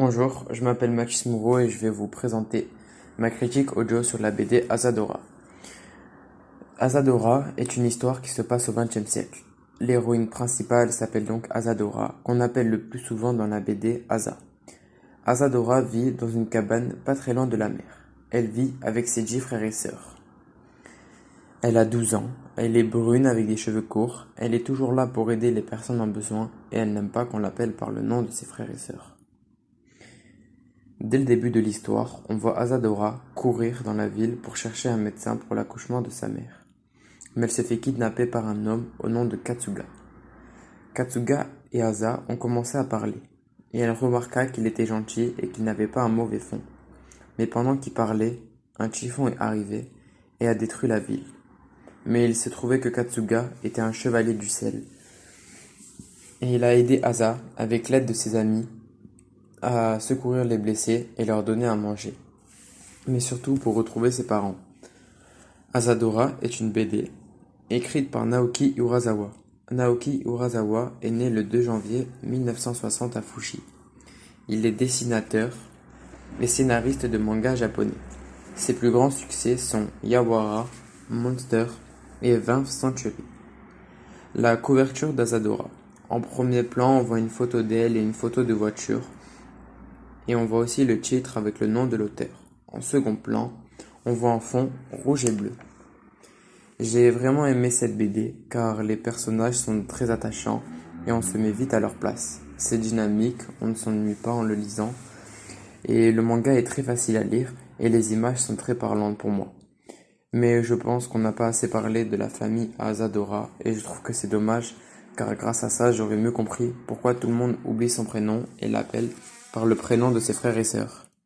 Bonjour, je m'appelle Max Moreau et je vais vous présenter ma critique audio sur la BD Azadora. Azadora est une histoire qui se passe au XXe siècle. L'héroïne principale s'appelle donc Azadora, qu'on appelle le plus souvent dans la BD Aza. Azadora vit dans une cabane pas très loin de la mer. Elle vit avec ses dix frères et sœurs. Elle a 12 ans, elle est brune avec des cheveux courts, elle est toujours là pour aider les personnes en besoin et elle n'aime pas qu'on l'appelle par le nom de ses frères et sœurs. Dès le début de l'histoire, on voit Asadora courir dans la ville pour chercher un médecin pour l'accouchement de sa mère. Mais elle se fait kidnapper par un homme au nom de Katsuga. Katsuga et Asa ont commencé à parler, et elle remarqua qu'il était gentil et qu'il n'avait pas un mauvais fond. Mais pendant qu'il parlait, un typhon est arrivé et a détruit la ville mais il se trouvait que Katsuga était un chevalier du sel. Et il a aidé Asa, avec l'aide de ses amis, à secourir les blessés et leur donner à manger. Mais surtout pour retrouver ses parents. Asadora est une BD, écrite par Naoki Urasawa. Naoki Urasawa est né le 2 janvier 1960 à Fushi. Il est dessinateur et scénariste de manga japonais. Ses plus grands succès sont Yawara, Monster, et 20 Century. La couverture d'Azadora. En premier plan, on voit une photo d'elle et une photo de voiture. Et on voit aussi le titre avec le nom de l'auteur. En second plan, on voit en fond rouge et bleu. J'ai vraiment aimé cette BD car les personnages sont très attachants et on se met vite à leur place. C'est dynamique, on ne s'ennuie pas en le lisant et le manga est très facile à lire et les images sont très parlantes pour moi. Mais je pense qu'on n'a pas assez parlé de la famille Azadora et je trouve que c'est dommage car grâce à ça j'aurais mieux compris pourquoi tout le monde oublie son prénom et l'appelle par le prénom de ses frères et sœurs.